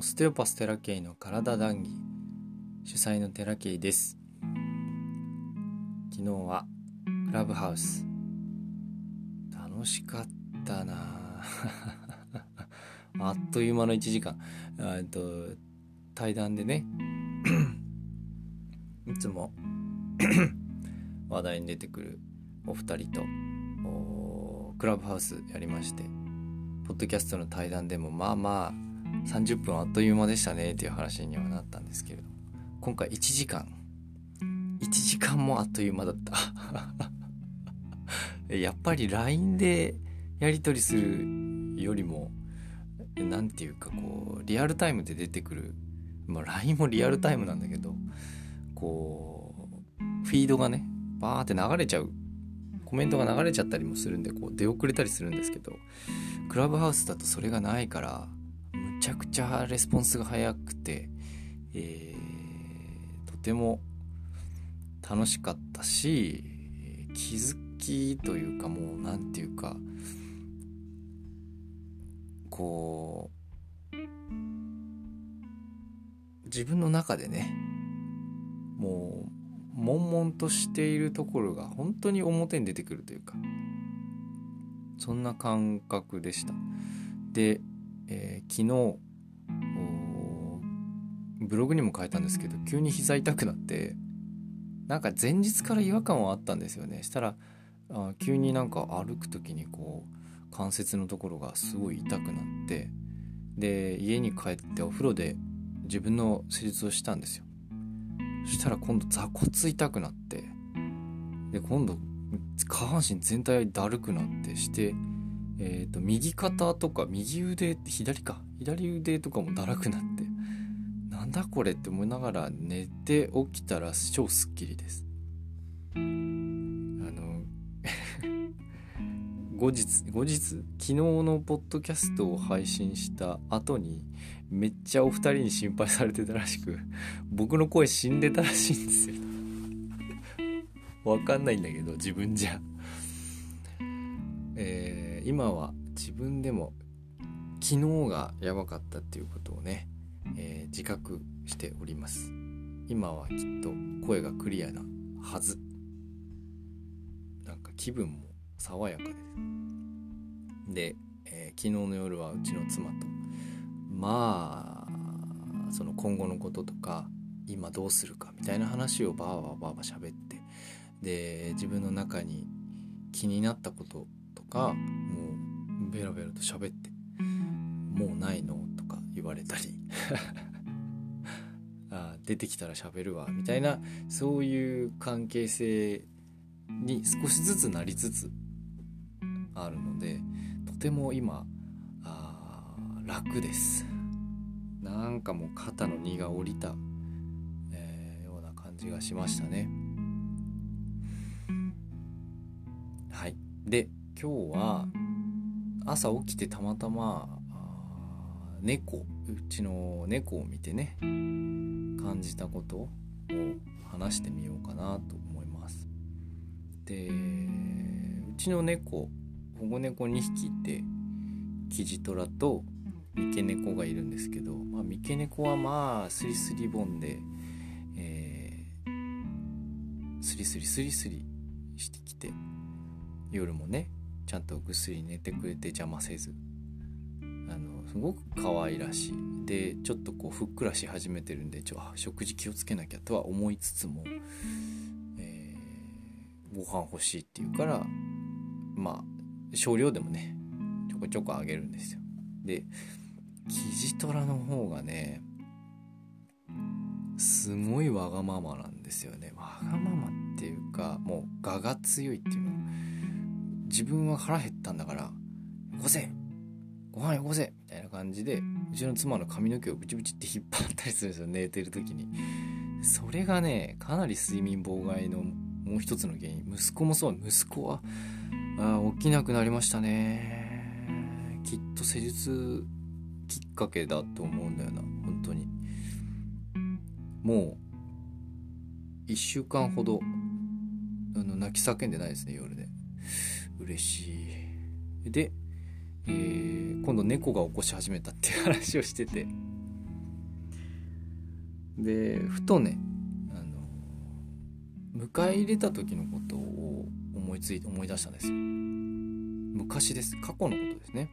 オステオパステラケイの体談義主催のテラケイです。昨日はクラブハウス。楽しかったな。あっという間の1時間。えっと対談でね いつも 話題に出てくるお二人とクラブハウスやりましてポッドキャストの対談でもまあまあ30分あっという間でしたねっていう話にはなったんですけれど。も今回1時間。1時間もあっという間だった。やっぱり LINE でやり取りするよりも何て言うかこうリアルタイムで出てくる、まあ、LINE もリアルタイムなんだけどこうフィードがねバーって流れちゃう。コメントが流れちゃったりもするんでこう出遅れたりするんですけどクラブハウスだとそれがないからちゃくちゃレスポンスが早くて、えー、とても楽しかったし気づきというかもう何て言うかこう自分の中でねもう悶々としているところが本当に表に出てくるというかそんな感覚でした。でえー、昨日ブログにも書いたんですけど急に膝痛くなってなんか前日から違和感はあったんですよね。したらあ急になんか歩く時にこう関節のところがすごい痛くなってで家に帰ってお風呂で自分の施術をしたんですよ。そしたら今度座骨痛くなってで今度下半身全体だるくなってしてえーと、右肩とか右腕左か。左腕とかもだらくなって。なんだこれって思いながら寝て起きたら超スッキリです。あの 後日後日昨日のポッドキャストを配信した後にめっちゃお二人に心配されてたらしく僕の声死んでたらしいんですよ。わかんないんだけど自分じゃ。えー今は自分でも昨日がやばかったっていうことをね、えー、自覚しております。今はきっと声がクリアなはず。なんか気分も爽やかで。すで、えー、昨日の夜はうちの妻とまあその今後のこととか今どうするかみたいな話をバーバーバーバー喋ってで自分の中に気になったこととかベラベラと喋って「もうないの?」とか言われたり。あ出てきたら喋るわみたいなそういう関係性に少しずつなりつつあるのでとても今あ楽です。なんかもう肩の荷が下りた、えー、ような感じがしましたね。はい。で今日は朝起きてたまたま猫うちの猫を見てね感じたことを話してみようかなと思います。でうちの猫保護猫2匹いてキジトラと三毛猫がいるんですけど、まあ、三毛猫はまあスリスリボンで、えー、スリスリスリスリしてきて夜もねちゃんとぐっすり寝てくれて邪魔せず。あのすごく可愛らしい。でちょっとこうふっくらし始めてるんでちょ食事気をつけなきゃとは思いつつも、えー、ご飯欲しいっていうからまあ少量でもねちょこちょこあげるんですよ。でキジトラの方がねすごいわがままなんですよね。わがままっていうかもう我が強いっていうの。自分は腹減ったんだから、よこせご飯よこせみたいな感じで、うちの妻の髪の毛をブチブチって引っ張ったりするんですよ、寝てる時に。それがね、かなり睡眠妨害のもう一つの原因。息子もそう、息子は、あ起きなくなりましたね。きっと施術きっかけだと思うんだよな、本当に。もう、1週間ほど、あの泣き叫んでないですね、夜で。嬉しい。で、えー、今度猫が起こし始めたっていう話をしてて。でふとねあの迎え入れた時のことを思いついて思い出したんですよ。昔です。過去のことですね。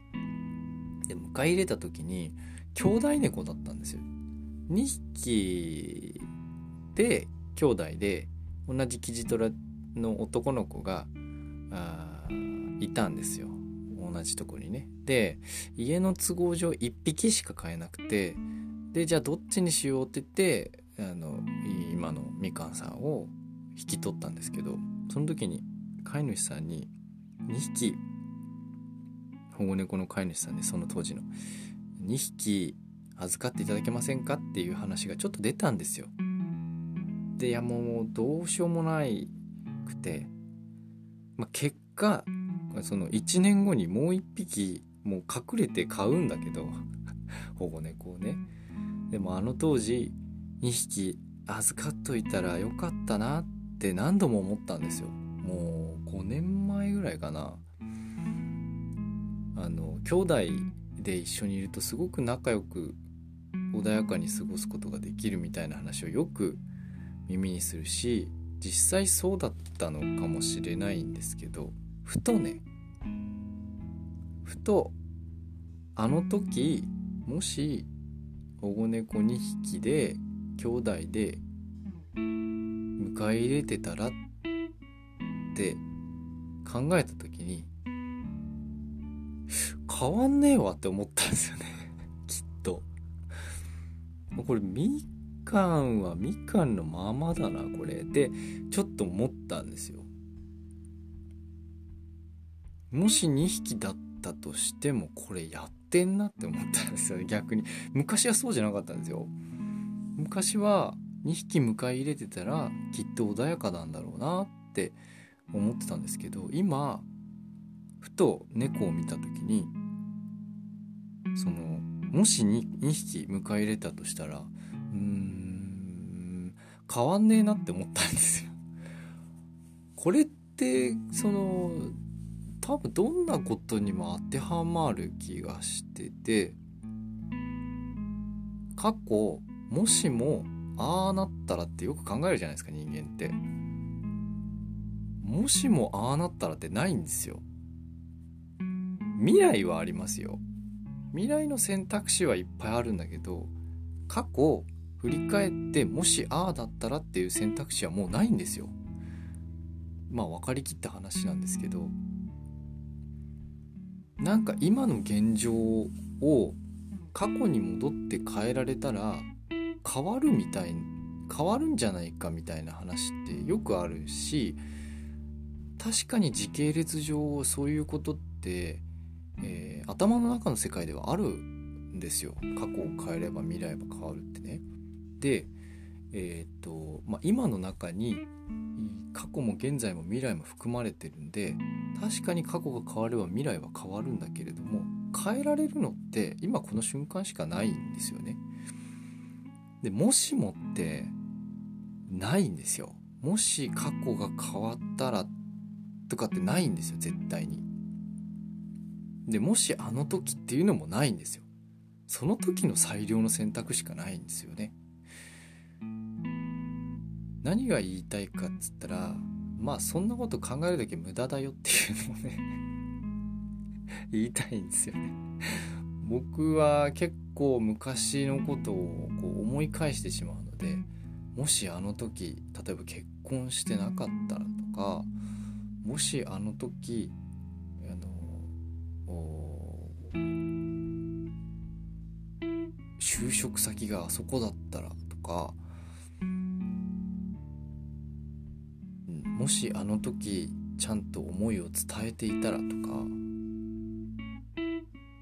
で迎え入れた時に兄弟猫だったんですよ。2匹で兄弟で同じキジトラの男の子があいたんですよ。同じとこにね。で家の都合上1匹しか飼えなくてでじゃあどっちにしようって言ってあの今のみかんさんを引き取ったんですけどその時に飼い主さんに2匹保護猫の飼い主さんでその当時の2匹預かっていただけませんかっていう話がちょっと出たんですよ。でいやもうどうしようもないくて、まあ、結果その1年後にもう1匹もう隠れて飼うんだけど 保護猫をね。でもあの当時2匹預かっといたらよかったなって何度も思ったんですよ。もう5年前ぐらいかな。あの兄弟で一緒にいるとすごく仲良く穏やかに過ごすことができるみたいな話をよく耳にするし実際そうだったのかもしれないんですけどふとねふとあの時もし保護猫2匹で兄弟で迎え入れてたらって考えた時に変わんねえわって思ったんですよね。きっと。これみかんはみかんのままだなこれ。でちょっと思ったんですよ。もし2匹だったとしてもこれやってんなって思ったんですよね。逆に。昔はそうじゃなかったんですよ。昔は2匹迎え入れてたらきっと穏やかなんだろうなって思ってたんですけど今ふと猫を見た時にそのもし 2, 2匹迎え入れたとしたらうーん変わんねえなって思ったんですよ。これってその多分どんなことにも当てはまる気がしてて過去もしもああなったらってよく考えるじゃないですか人間って。もしもああなったらってないんですよ。未来はありますよ。未来の選択肢はいっぱいあるんだけど過去振り返ってもしああだったらっていう選択肢はもうないんですよ。まあ分かりきった話なんですけど。なんか今の現状を過去に戻って変えられたら変わるみたい変わるんじゃないかみたいな話ってよくあるし確かに時系列上そういうことって、えー、頭の中の世界ではあるんですよ。過去を変えれば未来は変わるってね。でえーとまあ、今の中に過去も現在も未来も含まれてるんで確かに過去が変われば未来は変わるんだけれども変えられるのって今この瞬間しかないんですよね。でもしもってないんですよ。もし過去が変わったらとかってないんですよ絶対に。でもしあの時っていうのもないんですよ。その時の最良の選択しかないんですよね。何が言いたいかっつったらまあそんなこと考えるだけ無駄だよっていうのをね 言いたいんですよね。僕は結構昔のことをこう思い返してしまうのでもしあの時例えば結婚してなかったらとかもしあの時あの就職先があそこだったらとかもしあの時ちゃんと思いを伝えていたらとか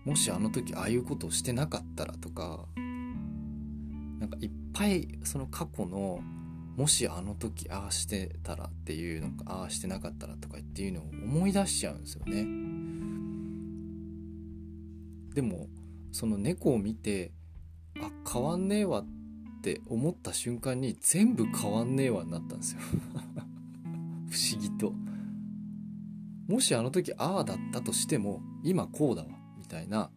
もしあの時ああいうことをしてなかったらとかなんかいっぱいその過去のもしあの時ああしてたらっていうのかああしてなかったらとかっていうのを思い出しちゃうんですよね。でもその猫を見てあ変わんねえわって思った瞬間に全部変わんねえわになったんですよ。不思議と。もしあの時ああだったとしても今こうだわみたいな。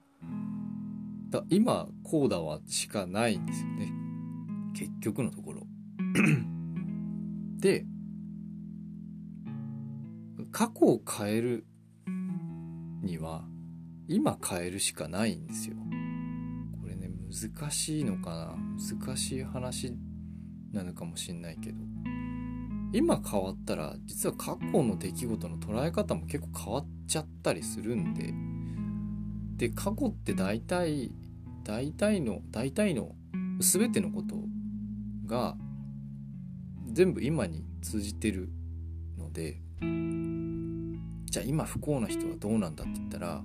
だ今こうだわしかないんですよね。結局のところ。で過去を変えるには今変えるしかないんですよ。これね難しいのかな。難しい話なのかもしんないけど。今変わったら実は過去の出来事の捉え方も結構変わっちゃったりするんで。で過去って大体大体の大体の全てのことが全部今に通じてるので。じゃあ今不幸な人はどうなんだって言ったら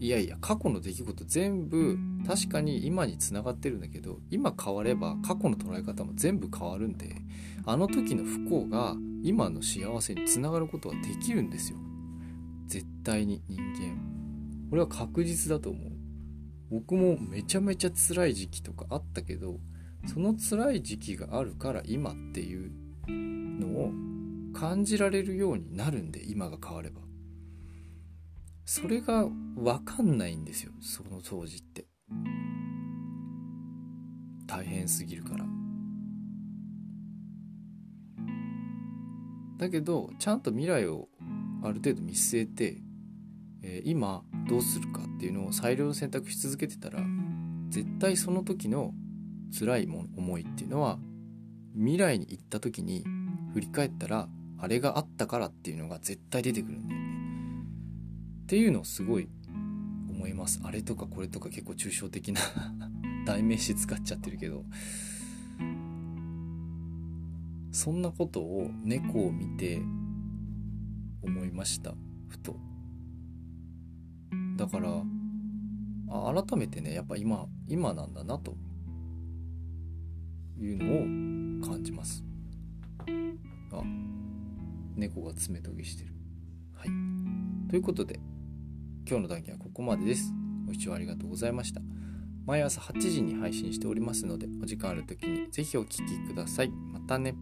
いやいや過去の出来事全部確かに今につながってるんだけど今変われば過去の捉え方も全部変わるんであの時の不幸が今の幸せにつながることはできるんですよ。絶対に人間。これは確実だと思う。僕もめちゃめちゃ辛い時期とかあったけどその辛い時期があるから今っていうのを感じられるようになるんで今が変われば。それが分かんないんですよ。その当時って。大変すぎるから。だけどちゃんと未来をある程度見据えて、えー、今どうするかっていうのを最良の選択し続けてたら絶対その時の辛いも思いっていうのは未来に行った時に振り返ったらあれがあったからっていうのが絶対出てくるんだよね。っていうのをすごい思います。あれとかこれとか結構抽象的な 代名詞使っちゃってるけど。そんなことを猫を見て思いました。ふと。だから改めてねやっぱ今今なんだなと。いうのを感じます。あ猫が爪研ぎしてる。はい。ということで今日の談義はここまでです。ご視聴ありがとうございました。毎朝8時に配信しておりますので、お時間ある時にぜひお聴きください。またね。